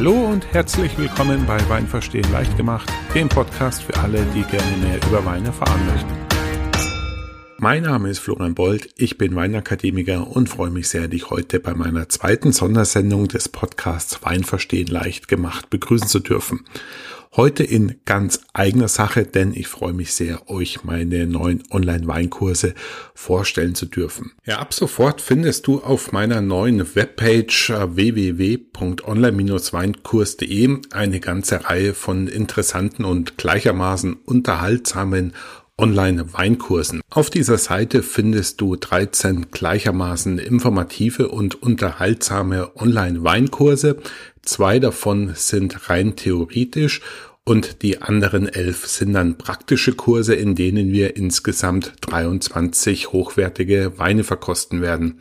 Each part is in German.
Hallo und herzlich willkommen bei Wein verstehen leicht gemacht, dem Podcast für alle, die gerne mehr über Wein erfahren möchten. Mein Name ist Florian Bold, ich bin Weinakademiker und freue mich sehr, dich heute bei meiner zweiten Sondersendung des Podcasts Wein verstehen leicht gemacht begrüßen zu dürfen. Heute in ganz eigener Sache, denn ich freue mich sehr, euch meine neuen Online-Weinkurse vorstellen zu dürfen. Ja, ab sofort findest du auf meiner neuen Webpage äh, www.online-weinkurs.de eine ganze Reihe von interessanten und gleichermaßen unterhaltsamen Online-Weinkursen. Auf dieser Seite findest du 13 gleichermaßen informative und unterhaltsame Online-Weinkurse. Zwei davon sind rein theoretisch und die anderen elf sind dann praktische Kurse, in denen wir insgesamt 23 hochwertige Weine verkosten werden.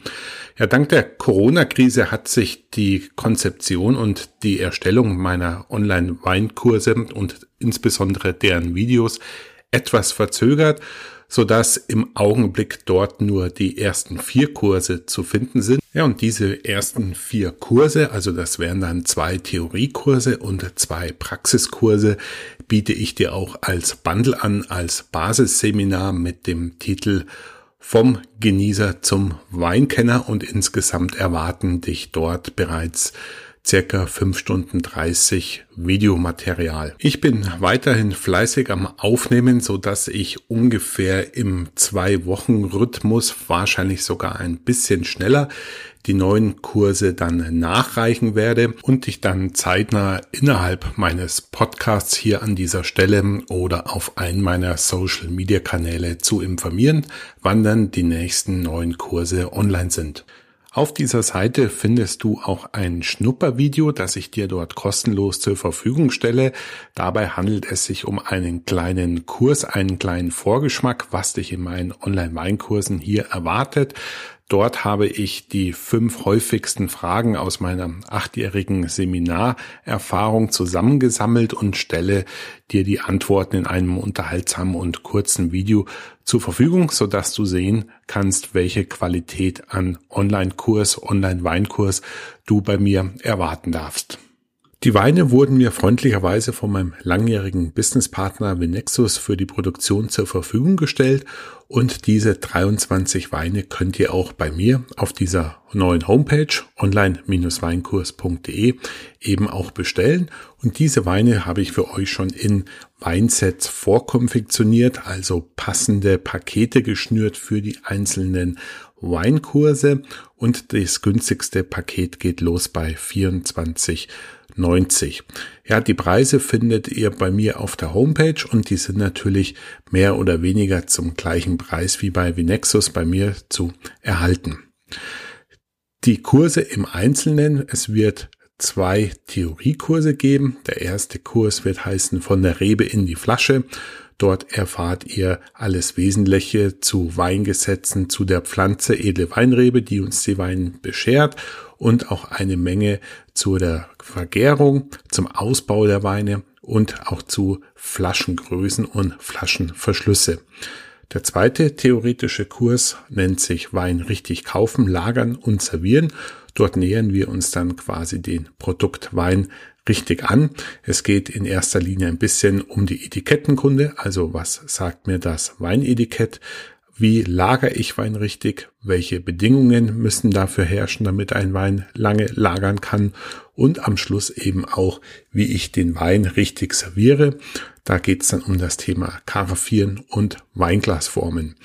Ja, dank der Corona-Krise hat sich die Konzeption und die Erstellung meiner Online-Weinkurse und insbesondere deren Videos etwas verzögert, so dass im Augenblick dort nur die ersten vier Kurse zu finden sind. Ja, und diese ersten vier Kurse, also das wären dann zwei Theoriekurse und zwei Praxiskurse, biete ich dir auch als Bundle an, als Basisseminar mit dem Titel vom Genießer zum Weinkenner und insgesamt erwarten dich dort bereits circa 5 Stunden 30 Videomaterial. Ich bin weiterhin fleißig am Aufnehmen, so dass ich ungefähr im zwei Wochen Rhythmus, wahrscheinlich sogar ein bisschen schneller, die neuen Kurse dann nachreichen werde und dich dann zeitnah innerhalb meines Podcasts hier an dieser Stelle oder auf einen meiner Social Media Kanäle zu informieren, wann dann die nächsten neuen Kurse online sind. Auf dieser Seite findest du auch ein Schnuppervideo, das ich dir dort kostenlos zur Verfügung stelle. Dabei handelt es sich um einen kleinen Kurs, einen kleinen Vorgeschmack, was dich in meinen Online-Weinkursen hier erwartet. Dort habe ich die fünf häufigsten Fragen aus meiner achtjährigen Seminarerfahrung zusammengesammelt und stelle dir die Antworten in einem unterhaltsamen und kurzen Video zur Verfügung, so dass du sehen kannst, welche Qualität an Online-Kurs, Online-Weinkurs du bei mir erwarten darfst. Die Weine wurden mir freundlicherweise von meinem langjährigen Businesspartner Vinexus für die Produktion zur Verfügung gestellt. Und diese 23 Weine könnt ihr auch bei mir auf dieser neuen Homepage online-weinkurs.de eben auch bestellen. Und diese Weine habe ich für euch schon in Weinsets vorkonfektioniert, also passende Pakete geschnürt für die einzelnen Weinkurse. Und das günstigste Paket geht los bei 24 90. Ja, die Preise findet ihr bei mir auf der Homepage und die sind natürlich mehr oder weniger zum gleichen Preis wie bei Vinexus bei mir zu erhalten. Die Kurse im Einzelnen, es wird zwei Theoriekurse geben. Der erste Kurs wird heißen von der Rebe in die Flasche. Dort erfahrt ihr alles Wesentliche zu Weingesetzen, zu der Pflanze edle Weinrebe, die uns die Wein beschert und auch eine Menge zu der Vergärung, zum Ausbau der Weine und auch zu Flaschengrößen und Flaschenverschlüsse. Der zweite theoretische Kurs nennt sich Wein richtig kaufen, lagern und servieren. Dort nähern wir uns dann quasi den Produkt Wein richtig an. Es geht in erster Linie ein bisschen um die Etikettenkunde, also was sagt mir das Weinetikett, wie lagere ich Wein richtig? Welche Bedingungen müssen dafür herrschen, damit ein Wein lange lagern kann? Und am Schluss eben auch, wie ich den Wein richtig serviere. Da geht es dann um das Thema Karaffieren und Weinglasformen.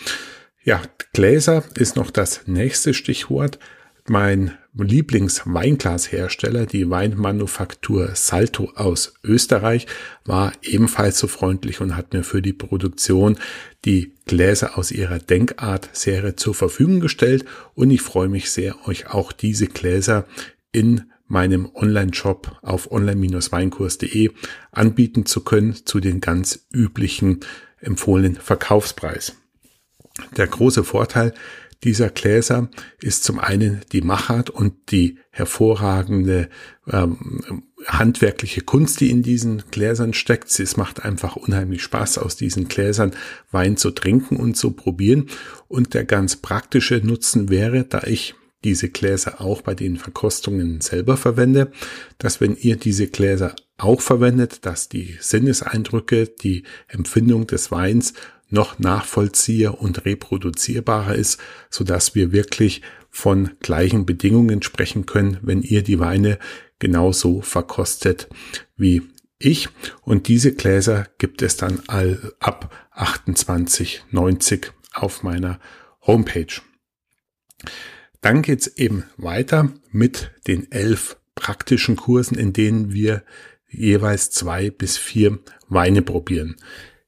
Ja, Gläser ist noch das nächste Stichwort. Mein Lieblingsweinglashersteller, die Weinmanufaktur Salto aus Österreich, war ebenfalls so freundlich und hat mir für die Produktion die Gläser aus ihrer Denkart-Serie zur Verfügung gestellt und ich freue mich sehr, euch auch diese Gläser in meinem Online-Shop auf online-weinkurs.de anbieten zu können zu den ganz üblichen empfohlenen Verkaufspreis. Der große Vorteil dieser Gläser ist zum einen die Machart und die hervorragende ähm, handwerkliche Kunst, die in diesen Gläsern steckt. Es macht einfach unheimlich Spaß, aus diesen Gläsern Wein zu trinken und zu probieren. Und der ganz praktische Nutzen wäre, da ich diese Gläser auch bei den Verkostungen selber verwende, dass wenn ihr diese Gläser auch verwendet, dass die Sinneseindrücke, die Empfindung des Weins noch nachvollzieher und reproduzierbarer ist, so dass wir wirklich von gleichen Bedingungen sprechen können, wenn ihr die Weine genauso verkostet wie ich. Und diese Gläser gibt es dann all ab 28,90 auf meiner Homepage. Dann geht's eben weiter mit den elf praktischen Kursen, in denen wir jeweils zwei bis vier Weine probieren.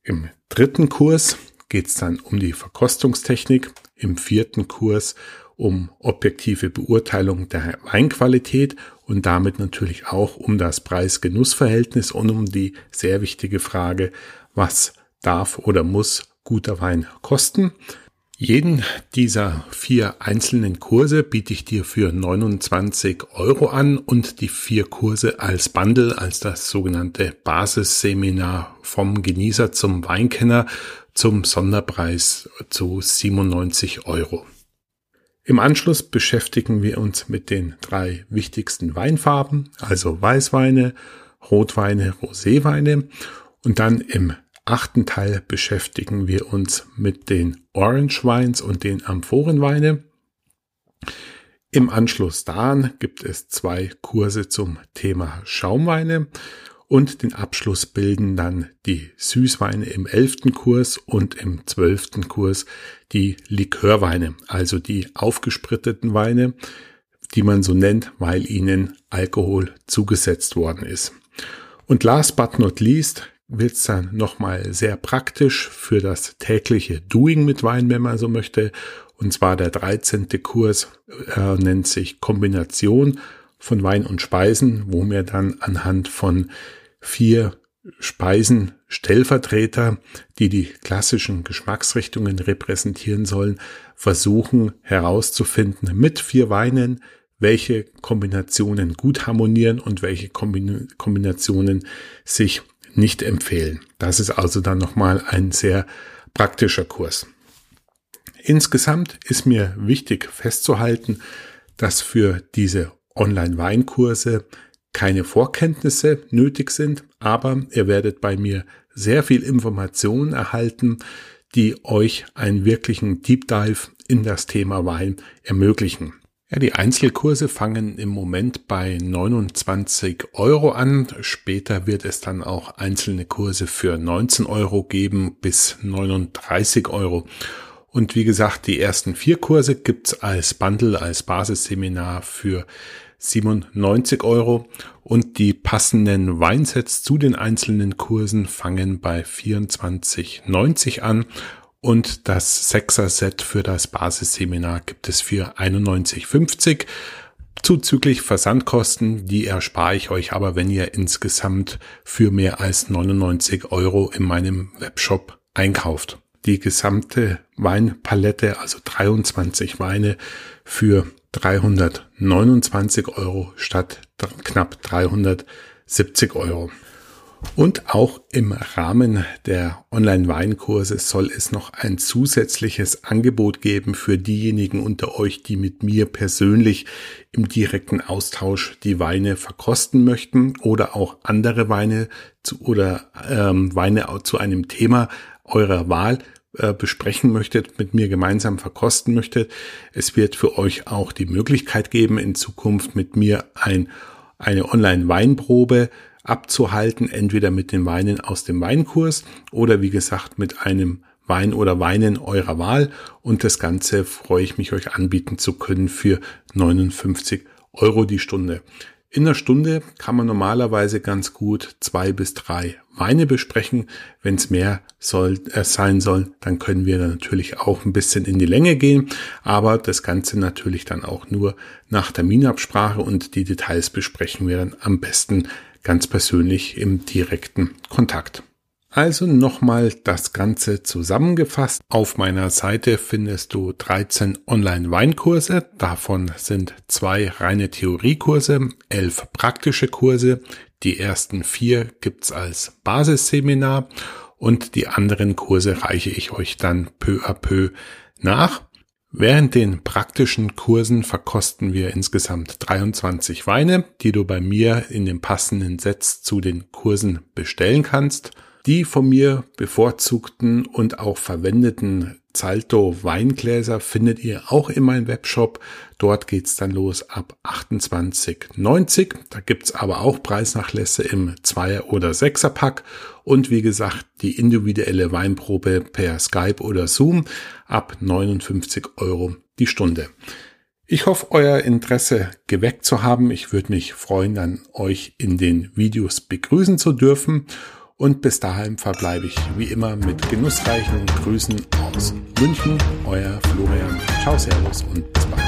Im dritten Kurs geht's dann um die Verkostungstechnik, im vierten Kurs um objektive Beurteilung der Weinqualität und damit natürlich auch um das Preis-Genuss-Verhältnis und um die sehr wichtige Frage, was darf oder muss guter Wein kosten. Jeden dieser vier einzelnen Kurse biete ich dir für 29 Euro an und die vier Kurse als Bundle, als das sogenannte Basisseminar vom Genießer zum Weinkenner zum Sonderpreis zu 97 Euro. Im Anschluss beschäftigen wir uns mit den drei wichtigsten Weinfarben, also Weißweine, Rotweine, Roséweine und dann im achten Teil beschäftigen wir uns mit den Orange Wines und den Amphorenweine. Im Anschluss daran gibt es zwei Kurse zum Thema Schaumweine und den Abschluss bilden dann die Süßweine im elften Kurs und im zwölften Kurs die Likörweine, also die aufgespritteten Weine, die man so nennt, weil ihnen Alkohol zugesetzt worden ist. Und last but not least wird es dann nochmal sehr praktisch für das tägliche Doing mit Wein, wenn man so möchte. Und zwar der 13. Kurs äh, nennt sich Kombination von Wein und Speisen, wo mir dann anhand von vier Speisen Stellvertreter, die die klassischen Geschmacksrichtungen repräsentieren sollen, versuchen herauszufinden mit vier Weinen, welche Kombinationen gut harmonieren und welche Kombinationen sich nicht empfehlen. Das ist also dann nochmal ein sehr praktischer Kurs. Insgesamt ist mir wichtig festzuhalten, dass für diese Online-Weinkurse keine Vorkenntnisse nötig sind, aber ihr werdet bei mir sehr viel Informationen erhalten, die euch einen wirklichen Deep Dive in das Thema Wein ermöglichen. Ja, die Einzelkurse fangen im Moment bei 29 Euro an. Später wird es dann auch einzelne Kurse für 19 Euro geben bis 39 Euro. Und wie gesagt, die ersten vier Kurse gibt's als Bundle, als Basisseminar für 97 Euro und die passenden Weinsets zu den einzelnen Kursen fangen bei 24,90 an und das Sechser-Set für das Basisseminar gibt es für 91,50 zuzüglich Versandkosten, die erspare ich euch aber, wenn ihr insgesamt für mehr als 99 Euro in meinem Webshop einkauft. Die gesamte Weinpalette, also 23 Weine für 329 Euro statt knapp 370 Euro. Und auch im Rahmen der Online-Weinkurse soll es noch ein zusätzliches Angebot geben für diejenigen unter euch, die mit mir persönlich im direkten Austausch die Weine verkosten möchten oder auch andere Weine zu, oder ähm, Weine zu einem Thema eurer Wahl äh, besprechen möchtet, mit mir gemeinsam verkosten möchtet. Es wird für euch auch die Möglichkeit geben, in Zukunft mit mir ein, eine Online-Weinprobe abzuhalten, entweder mit den Weinen aus dem Weinkurs oder wie gesagt mit einem Wein oder Weinen eurer Wahl. Und das Ganze freue ich mich, euch anbieten zu können für 59 Euro die Stunde. In der Stunde kann man normalerweise ganz gut zwei bis drei Weine besprechen. Wenn es mehr soll, äh, sein soll, dann können wir natürlich auch ein bisschen in die Länge gehen. Aber das Ganze natürlich dann auch nur nach Terminabsprache und die Details besprechen wir dann am besten ganz persönlich im direkten Kontakt. Also nochmal das Ganze zusammengefasst. Auf meiner Seite findest du 13 Online-Weinkurse. Davon sind zwei reine Theoriekurse, elf praktische Kurse. Die ersten vier gibt's als Basisseminar und die anderen Kurse reiche ich euch dann peu à peu nach. Während den praktischen Kursen verkosten wir insgesamt 23 Weine, die du bei mir in den passenden Sets zu den Kursen bestellen kannst. Die von mir bevorzugten und auch verwendeten Zalto Weingläser findet ihr auch in meinem Webshop. Dort geht's dann los ab 28,90. Da gibt's aber auch Preisnachlässe im Zweier- oder Sechserpack. Und wie gesagt, die individuelle Weinprobe per Skype oder Zoom ab 59 Euro die Stunde. Ich hoffe, euer Interesse geweckt zu haben. Ich würde mich freuen, dann euch in den Videos begrüßen zu dürfen. Und bis dahin verbleibe ich wie immer mit genussreichen Grüßen aus München. Euer Florian. Ciao, Servus und bis bald.